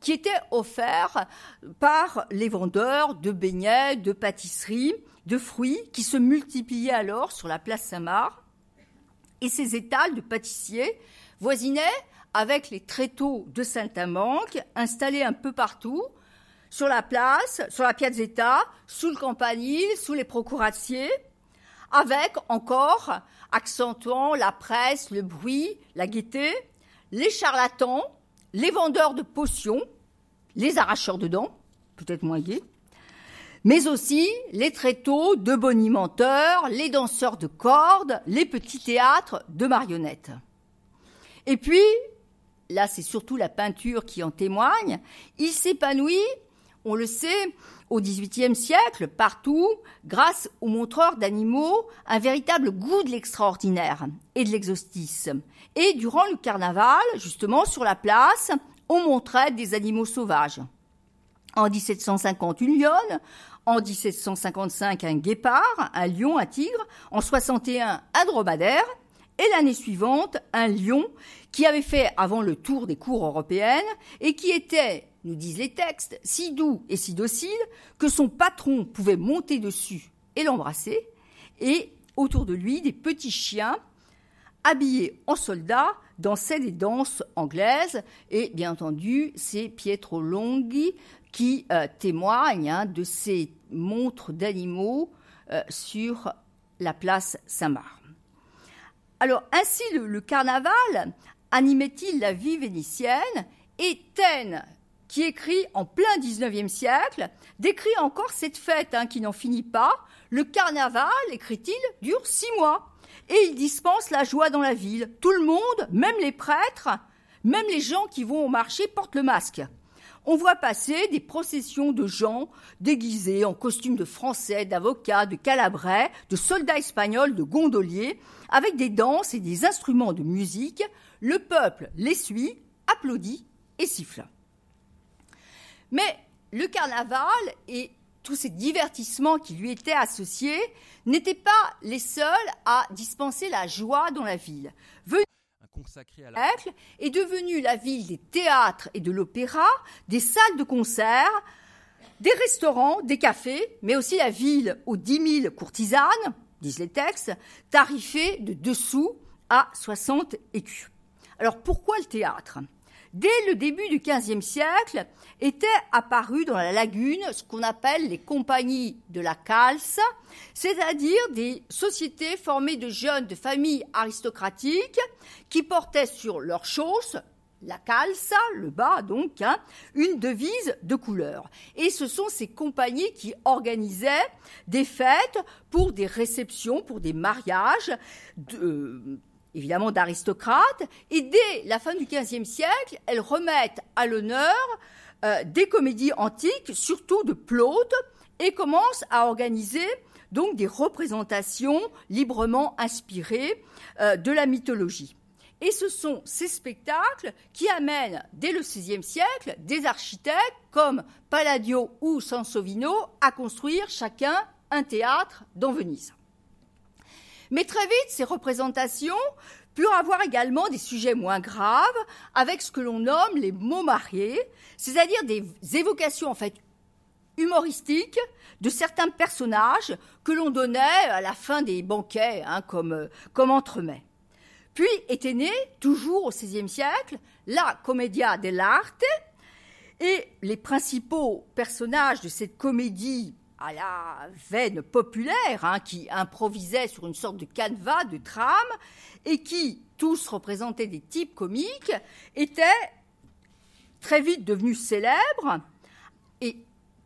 qui étaient offerts par les vendeurs de beignets, de pâtisseries, de fruits, qui se multipliaient alors sur la place Saint-Marc. Et ces étals de pâtissiers voisinaient avec les tréteaux de Saint-Amanque, installés un peu partout, sur la place, sur la Piazzetta, sous le campanile, sous les procuratiers, avec encore, accentuant la presse, le bruit, la gaieté, les charlatans les vendeurs de potions, les arracheurs de dents, peut-être moins gays, mais aussi les tréteaux de bonimenteurs, les danseurs de cordes, les petits théâtres de marionnettes. Et puis, là c'est surtout la peinture qui en témoigne, il s'épanouit, on le sait, au XVIIIe siècle, partout, grâce aux montreurs d'animaux, un véritable goût de l'extraordinaire et de l'exotisme. Et durant le carnaval, justement, sur la place, on montrait des animaux sauvages. En 1750, une lionne. En 1755, un guépard, un lion, un tigre. En 61, un dromadaire. Et l'année suivante, un lion qui avait fait avant le tour des cours européennes et qui était, nous disent les textes, si doux et si docile que son patron pouvait monter dessus et l'embrasser. Et autour de lui, des petits chiens habillés en soldats dansaient des danses anglaises. Et bien entendu, c'est Pietro Longhi qui euh, témoigne hein, de ces montres d'animaux euh, sur la place Saint-Marc. Alors ainsi le, carnaval animait-il la vie vénitienne et Taine, qui écrit en plein XIXe siècle, décrit encore cette fête hein, qui n'en finit pas. Le carnaval, écrit-il, dure six mois et il dispense la joie dans la ville. Tout le monde, même les prêtres, même les gens qui vont au marché, portent le masque. On voit passer des processions de gens déguisés en costumes de français, d'avocats, de calabrais, de soldats espagnols, de gondoliers, avec des danses et des instruments de musique. Le peuple les suit, applaudit et siffle. Mais le carnaval et tous ces divertissements qui lui étaient associés n'étaient pas les seuls à dispenser la joie dans la ville consacrée à la... est devenue la ville des théâtres et de l'opéra, des salles de concert, des restaurants, des cafés, mais aussi la ville aux dix mille courtisanes, disent les textes, tarifées de dessous à 60 écus. Alors pourquoi le théâtre? Dès le début du XVe siècle, étaient apparues dans la lagune ce qu'on appelle les compagnies de la calce, c'est-à-dire des sociétés formées de jeunes de familles aristocratiques qui portaient sur leurs chausses la calça, le bas donc, hein, une devise de couleur. Et ce sont ces compagnies qui organisaient des fêtes pour des réceptions, pour des mariages, de, évidemment d'aristocrates, et dès la fin du XVe siècle, elles remettent à l'honneur euh, des comédies antiques, surtout de Plaute, et commencent à organiser donc des représentations librement inspirées euh, de la mythologie. Et ce sont ces spectacles qui amènent, dès le XVIe siècle, des architectes comme Palladio ou Sansovino à construire chacun un théâtre dans Venise. Mais très vite, ces représentations purent avoir également des sujets moins graves, avec ce que l'on nomme les mots mariés, c'est-à-dire des évocations en fait humoristiques de certains personnages que l'on donnait à la fin des banquets, hein, comme, comme entremets. Puis était né, toujours au XVIe siècle, la commedia dell'arte, et les principaux personnages de cette comédie à la veine populaire, hein, qui improvisait sur une sorte de canevas, de trame, et qui, tous représentaient des types comiques, étaient très vite devenus célèbres, et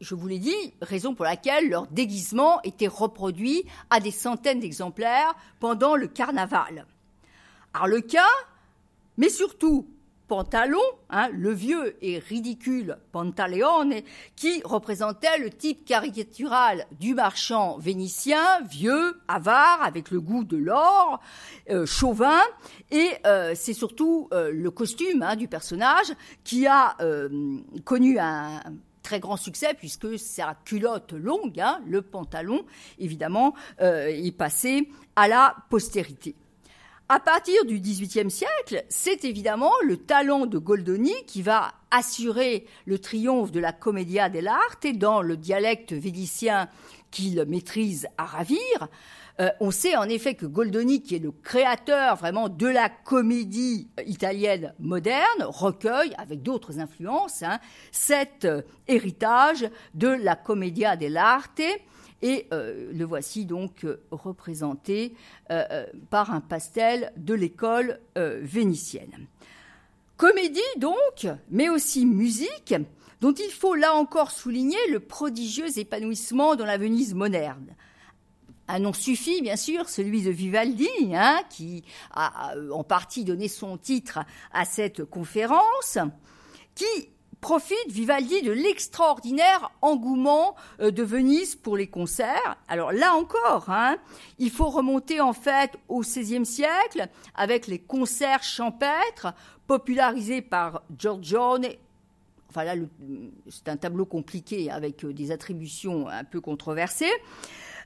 je vous l'ai dit, raison pour laquelle leur déguisement était reproduit à des centaines d'exemplaires pendant le carnaval. Arlequin, mais surtout Pantalon, hein, le vieux et ridicule Pantaleone, qui représentait le type caricatural du marchand vénitien, vieux, avare, avec le goût de l'or, euh, chauvin, et euh, c'est surtout euh, le costume hein, du personnage qui a connu un très grand succès puisque sa culotte longue, hein, le pantalon, évidemment, est passé à la postérité. À partir du XVIIIe siècle, c'est évidemment le talent de Goldoni qui va assurer le triomphe de la commedia dell'arte dans le dialecte védicien qu'il maîtrise à ravir. Euh, on sait en effet que Goldoni, qui est le créateur vraiment de la comédie italienne moderne, recueille, avec d'autres influences, hein, cet euh, héritage de la commedia dell'arte et euh, le voici donc euh, représenté euh, par un pastel de l'école vénitienne. Comédie donc, mais aussi musique, dont il faut là encore souligner le prodigieux épanouissement dans la Venise moderne. Un nom suffit, bien sûr, celui de Vivaldi, hein, qui a en partie donné son titre à cette conférence, qui profite Vivaldi de l'extraordinaire engouement euh, de Venise pour les concerts. Alors là encore, hein, il faut remonter en fait au XVIe siècle avec les concerts champêtres popularisés par Giorgione. Enfin là, c'est un tableau compliqué avec euh, des attributions un peu controversées.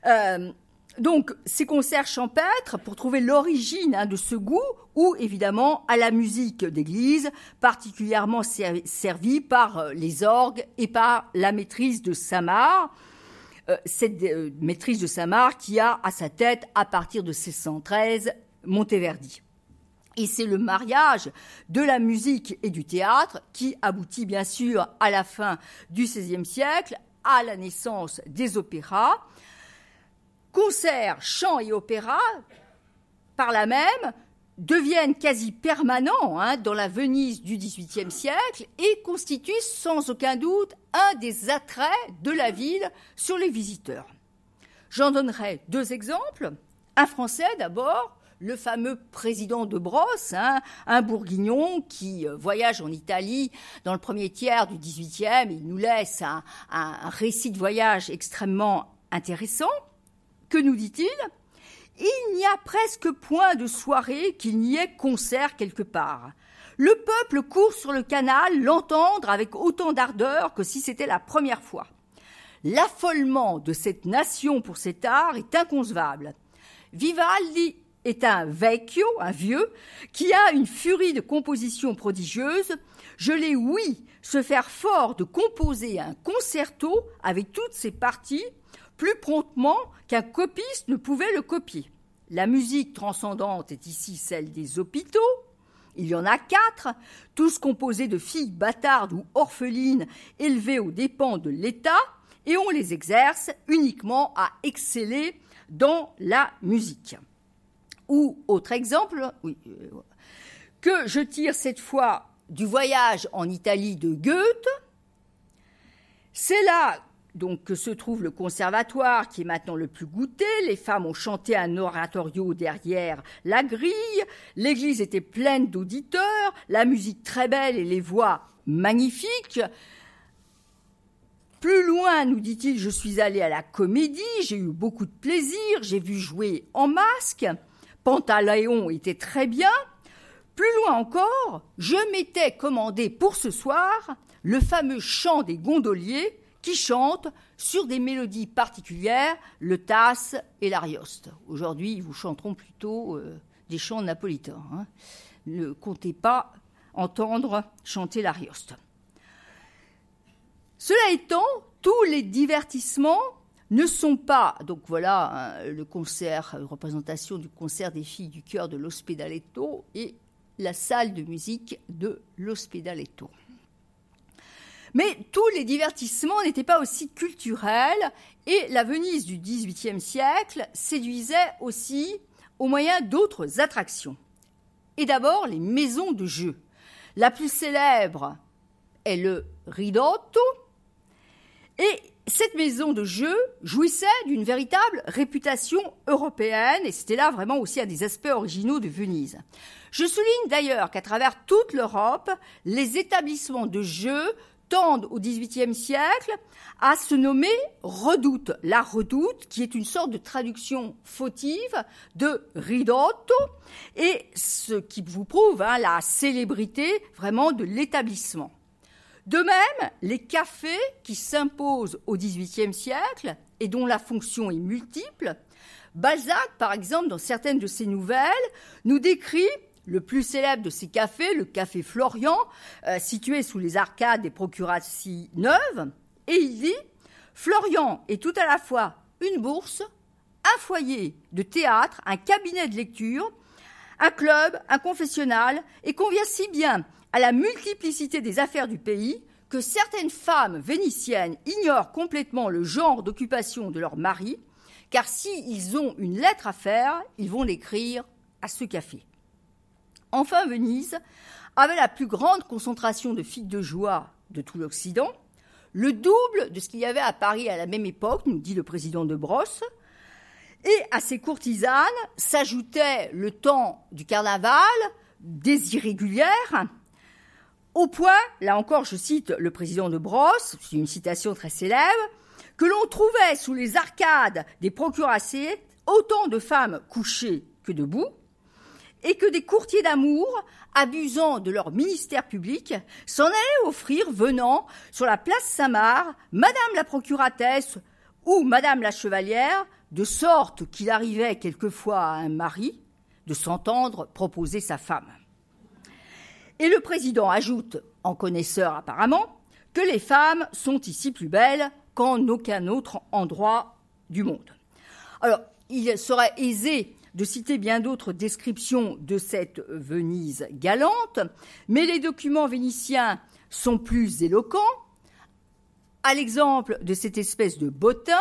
Euh, donc, ces concerts champêtres, pour trouver l'origine hein, de ce goût, ou évidemment à la musique d'église, particulièrement servie par euh, les orgues et par la maîtrise de Samar. Euh, cette euh, maîtrise de Samar qui a à sa tête, à partir de 1613, Monteverdi. Et c'est le mariage de la musique et du théâtre qui aboutit bien sûr à la fin du XVIe siècle à la naissance des opéras concerts, chants et opéras, par là même, deviennent quasi permanents hein, dans la Venise du XVIIIe siècle et constituent sans aucun doute un des attraits de la ville sur les visiteurs. J'en donnerai deux exemples. Un Français d'abord, le fameux président de Brosse, hein, un bourguignon qui euh, voyage en Italie dans le premier tiers du XVIIIe. Il nous laisse un récit de voyage extrêmement intéressant. Que nous dit-il? Il n'y a presque point de soirée qu'il n'y ait concert quelque part. Le peuple court sur le canal l'entendre avec autant d'ardeur que si c'était la première fois. L'affolement de cette nation pour cet art est inconcevable. Vivaldi est un vecchio, un vieux, qui a une furie de composition prodigieuse. Je l'ai, oui, se faire fort de composer un concerto avec toutes ses parties plus promptement qu'un copiste ne pouvait le copier. La musique transcendante est ici celle des hôpitaux. Il y en a quatre, tous composés de filles bâtardes ou orphelines élevées aux dépens de l'État, et on les exerce uniquement à exceller dans la musique. Ou, autre exemple, euh, que je tire cette fois du voyage en Italie de Goethe, c'est là donc que se trouve le conservatoire qui est maintenant le plus goûté? Les femmes ont chanté un oratorio derrière la grille. L'église était pleine d'auditeurs, la musique très belle et les voix magnifiques. Plus loin, nous dit-il, je suis allé à la comédie, j'ai eu beaucoup de plaisir, j'ai vu jouer en masque. Pantaleon était très bien. Plus loin encore, je m'étais commandé pour ce soir le fameux chant des gondoliers qui chantent sur des mélodies particulières, le tasse et l'arioste. Aujourd'hui, ils vous chanteront plutôt euh, des chants napolitains. Hein. Ne comptez pas entendre chanter l'arioste. Cela étant, tous les divertissements ne sont pas, donc voilà hein, le concert, une représentation du concert des filles du cœur de l'Ospedaletto et la salle de musique de l'Ospedaletto. Mais tous les divertissements n'étaient pas aussi culturels et la Venise du XVIIIe siècle séduisait aussi au moyen d'autres attractions. Et d'abord les maisons de jeu. La plus célèbre est le Ridotto. Et cette maison de jeu jouissait d'une véritable réputation européenne et c'était là vraiment aussi un des aspects originaux de Venise. Je souligne d'ailleurs qu'à travers toute l'Europe, les établissements de jeu tendent au XVIIIe siècle à se nommer redoute. La redoute, qui est une sorte de traduction fautive de ridotto, et ce qui vous prouve hein, la célébrité vraiment de l'établissement. De même, les cafés qui s'imposent au XVIIIe siècle et dont la fonction est multiple, Balzac, par exemple, dans certaines de ses nouvelles, nous décrit le plus célèbre de ces cafés, le café Florian, euh, situé sous les arcades des Procuraties neuves, et il dit Florian est tout à la fois une bourse, un foyer de théâtre, un cabinet de lecture, un club, un confessionnal, et convient si bien à la multiplicité des affaires du pays que certaines femmes vénitiennes ignorent complètement le genre d'occupation de leur mari, car s'ils ont une lettre à faire, ils vont l'écrire à ce café. Enfin, Venise avait la plus grande concentration de filles de joie de tout l'Occident, le double de ce qu'il y avait à Paris à la même époque, nous dit le président de Brosse. Et à ces courtisanes s'ajoutait le temps du carnaval, des irrégulières, Au point, là encore je cite le président de Brosse, c'est une citation très célèbre, que l'on trouvait sous les arcades des procuraciers autant de femmes couchées que debout, et que des courtiers d'amour, abusant de leur ministère public, s'en allaient offrir venant sur la place Saint-Marc, Madame la procuratesse ou Madame la chevalière, de sorte qu'il arrivait quelquefois à un mari de s'entendre proposer sa femme. Et le président ajoute, en connaisseur apparemment, que les femmes sont ici plus belles qu'en aucun autre endroit du monde. Alors, il serait aisé de citer bien d'autres descriptions de cette Venise galante, mais les documents vénitiens sont plus éloquents. À l'exemple de cette espèce de bottin,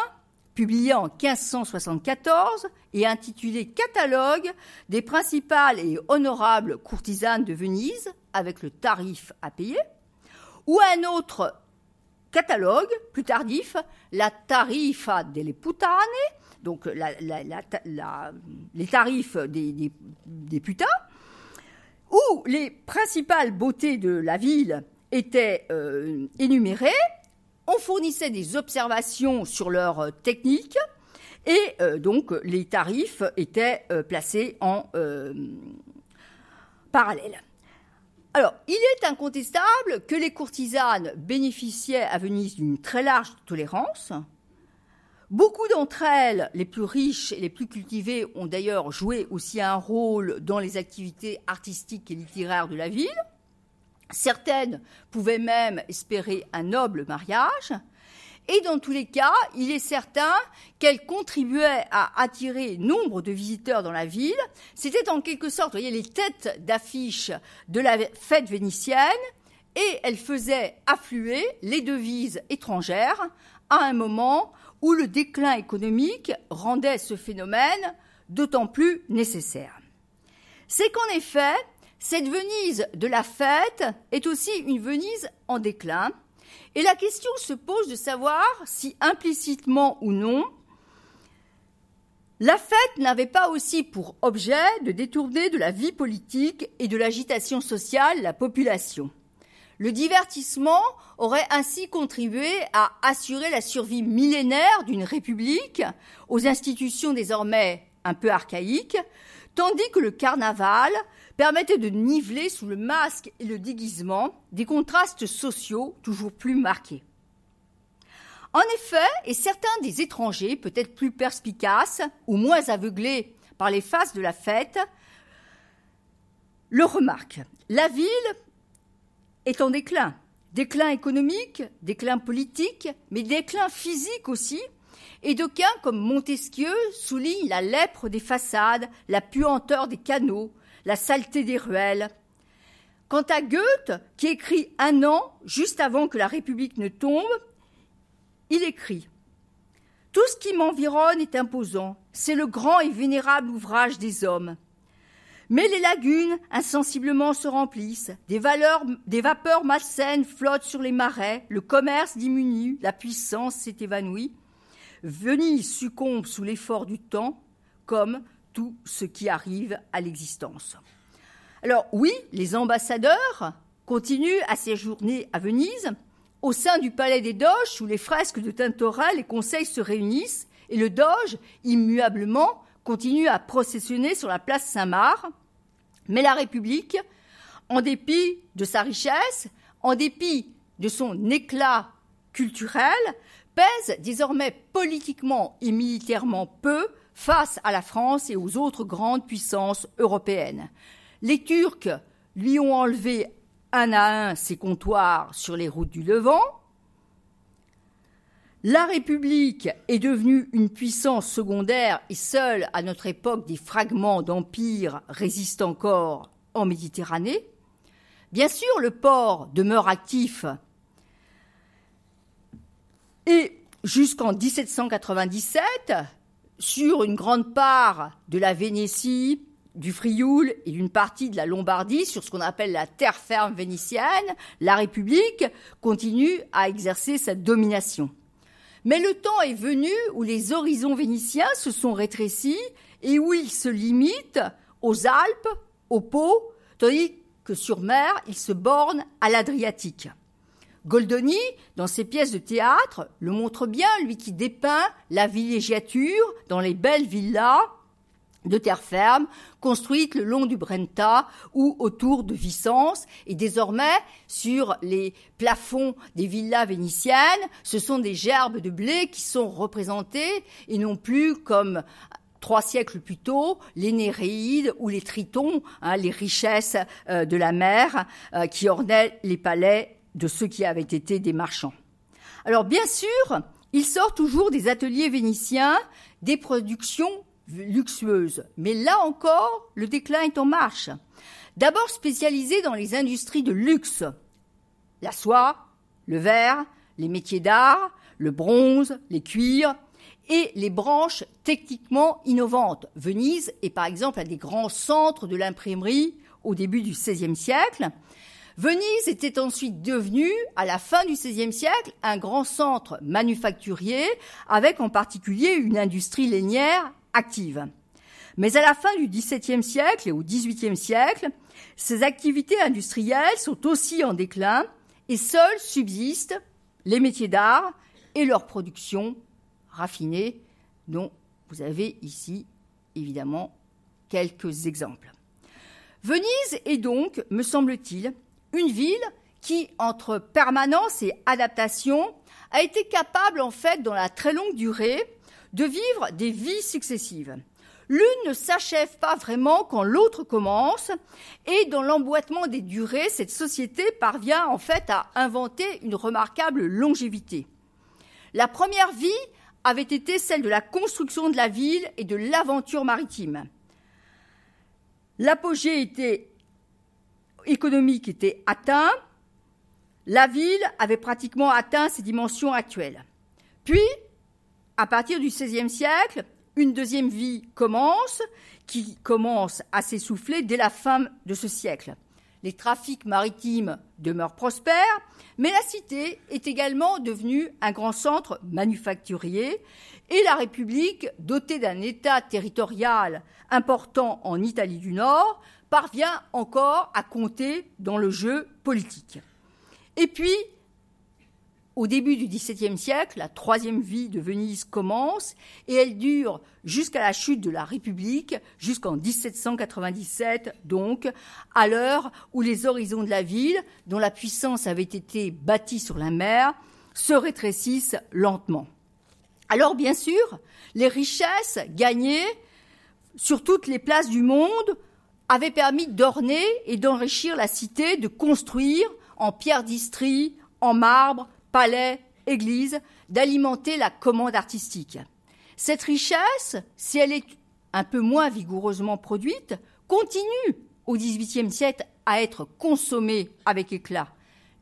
publié en 1574 et intitulé Catalogue des principales et honorables courtisanes de Venise, avec le tarif à payer, ou un autre catalogue plus tardif, la Tarifa delle Putane, donc les tarifs des, putains, où les principales beautés de la ville étaient euh, énumérées. On fournissait des observations sur leur technique et euh, donc les tarifs étaient euh, placés en parallèle. Alors, il est incontestable que les courtisanes bénéficiaient à Venise d'une très large tolérance, Beaucoup d'entre elles, les plus riches et les plus cultivées, ont d'ailleurs joué aussi un rôle dans les activités artistiques et littéraires de la ville. Certaines pouvaient même espérer un noble mariage. Et dans tous les cas, il est certain qu'elles contribuaient à attirer nombre de visiteurs dans la ville. C'était en quelque sorte, vous voyez, les têtes d'affiche de la fête vénitienne et elles faisaient affluer les devises étrangères à un moment où le déclin économique rendait ce phénomène d'autant plus nécessaire. C'est qu'en effet, cette Venise de la fête est aussi une Venise en déclin, et la question se pose de savoir si implicitement ou non, la fête n'avait pas aussi pour objet de détourner de la vie politique et de l'agitation sociale la population. Le divertissement aurait ainsi contribué à assurer la survie millénaire d'une république aux institutions désormais un peu archaïques, tandis que le carnaval permettait de niveler sous le masque et le déguisement des contrastes sociaux toujours plus marqués. En effet, et certains des étrangers, peut-être plus perspicaces ou moins aveuglés par les faces de la fête, le remarquent. La ville est en déclin. Déclin économique, déclin politique, mais déclin physique aussi. Et d'aucuns, comme Montesquieu, soulignent la lèpre des façades, la puanteur des canaux, la saleté des ruelles. Quant à Goethe, qui écrit un an juste avant que la République ne tombe, il écrit Tout ce qui m'environne est imposant, c'est le grand et vénérable ouvrage des hommes. Mais les lagunes insensiblement se remplissent, des, des vapeurs malsaines flottent sur les marais, le commerce diminue, la puissance s'est évanouie. Venise succombe sous l'effort du temps, comme tout ce qui arrive à l'existence. Alors oui, les ambassadeurs continuent à séjourner à Venise. Au sein du palais des Doges, sous les fresques de Tintoret, les conseils se réunissent et le Doge, immuablement, continue à processionner sur la place Saint-Marc. Mais la République, en dépit de sa richesse, en dépit de son éclat culturel, pèse désormais politiquement et militairement peu face à la France et aux autres grandes puissances européennes. Les Turcs lui ont enlevé un à un ses comptoirs sur les routes du Levant, la République est devenue une puissance secondaire et seule à notre époque des fragments d'empire résistent encore en Méditerranée. Bien sûr, le port demeure actif et jusqu'en 1797, sur une grande part de la Vénétie, du Frioul et d'une partie de la Lombardie, sur ce qu'on appelle la terre ferme vénitienne, la République continue à exercer sa domination. Mais le temps est venu où les horizons vénitiens se sont rétrécis et où ils se limitent aux Alpes, aux Pô, tandis que sur mer, il se borne à l'Adriatique. Goldoni, dans ses pièces de théâtre, le montre bien, lui qui dépeint la villégiature dans les belles villas de terre ferme, construites le long du Brenta ou autour de Vicence. Et désormais, sur les plafonds des villas vénitiennes, ce sont des gerbes de blé qui sont représentées et non plus comme trois siècles plus tôt, les Néréides ou les Tritons, hein, les richesses euh, de la mer euh, qui ornaient les palais de ceux qui avaient été des marchands. Alors bien sûr, il sort toujours des ateliers vénitiens des productions luxueuses, mais là encore, le déclin est en marche. D'abord spécialisé dans les industries de luxe, la soie, le verre, les métiers d'art, le bronze, les cuirs, et les branches techniquement innovantes. Venise est par exemple un des grands centres de l'imprimerie au début du XVIe siècle. Venise était ensuite devenue, à la fin du XVIe siècle, un grand centre manufacturier, avec en particulier une industrie lainière active. Mais à la fin du XVIIe siècle et au XVIIIe siècle, ces activités industrielles sont aussi en déclin et seuls subsistent les métiers d'art et leur production raffinés dont vous avez ici évidemment quelques exemples. Venise est donc, me semble-t-il, une ville qui, entre permanence et adaptation, a été capable, en fait, dans la très longue durée, de vivre des vies successives. L'une ne s'achève pas vraiment quand l'autre commence, et dans l'emboîtement des durées, cette société parvient en fait à inventer une remarquable longévité. La première vie avait été celle de la construction de la ville et de l'aventure maritime. L'apogée était économique était atteint, la ville avait pratiquement atteint ses dimensions actuelles. Puis, à partir du XVIe siècle, une deuxième vie commence, qui commence à s'essouffler dès la fin de ce siècle. Les trafics maritimes demeurent prospères, mais la cité est également devenue un grand centre manufacturier et la République, dotée d'un État territorial important en Italie du Nord, parvient encore à compter dans le jeu politique. Et puis, au début du XVIIe siècle, la troisième vie de Venise commence et elle dure jusqu'à la chute de la République, jusqu'en 1797 donc, à l'heure où les horizons de la ville, dont la puissance avait été bâtie sur la mer, se rétrécissent lentement. Alors bien sûr, les richesses gagnées sur toutes les places du monde avaient permis d'orner et d'enrichir la cité, de construire en pierre d'Istrie, en marbre, palais, églises, d'alimenter la commande artistique. Cette richesse, si elle est un peu moins vigoureusement produite, continue au XVIIIe siècle à être consommée avec éclat.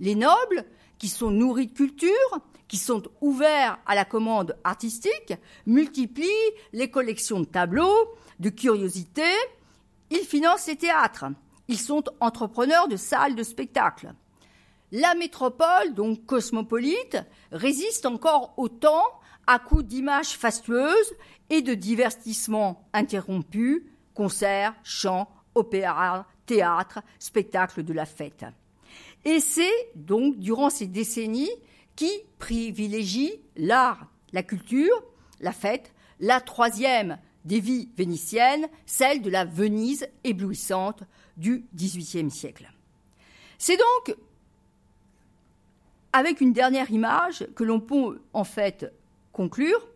Les nobles, qui sont nourris de culture, qui sont ouverts à la commande artistique, multiplient les collections de tableaux, de curiosités, ils financent les théâtres, ils sont entrepreneurs de salles de spectacle la métropole, donc cosmopolite, résiste encore autant à coups d'images fastueuses et de divertissements interrompus, concerts, chants, opéras, théâtres, spectacles de la fête. Et c'est donc durant ces décennies qui privilégie l'art, la culture, la fête, la troisième des vies vénitiennes, celle de la Venise éblouissante du XVIIIe siècle. C'est donc avec une dernière image que l'on peut en fait conclure,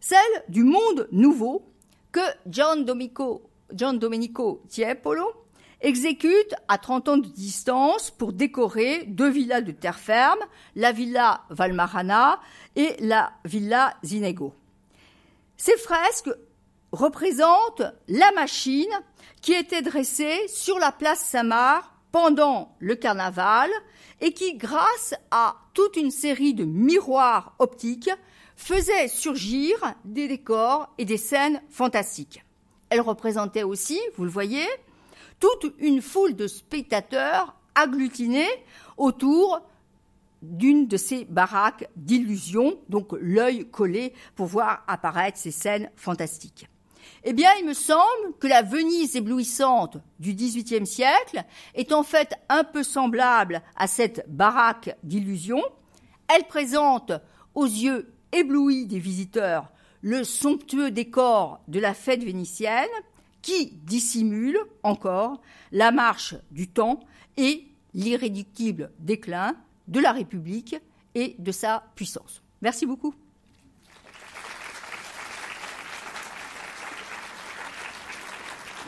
celle du monde nouveau que Gian Domenico, Tiepolo exécute à 30 ans de distance pour décorer deux villas de terre ferme, la villa Valmarana et la villa Zinego. Ces fresques représentent la machine qui était dressée sur la place Saint-Marc pendant le carnaval et qui, grâce à toute une série de miroirs optiques, faisait surgir des décors et des scènes fantastiques. Elle représentait aussi, vous le voyez, toute une foule de spectateurs agglutinés autour d'une de ces baraques d'illusions, donc l'œil collé pour voir apparaître ces scènes fantastiques. Eh bien, il me semble que la Venise éblouissante du XVIIIe siècle est en fait un peu semblable à cette baraque d'illusions. Elle présente aux yeux éblouis des visiteurs le somptueux décor de la fête vénitienne qui dissimule encore la marche du temps et l'irréductible déclin de la République et de sa puissance. Merci beaucoup.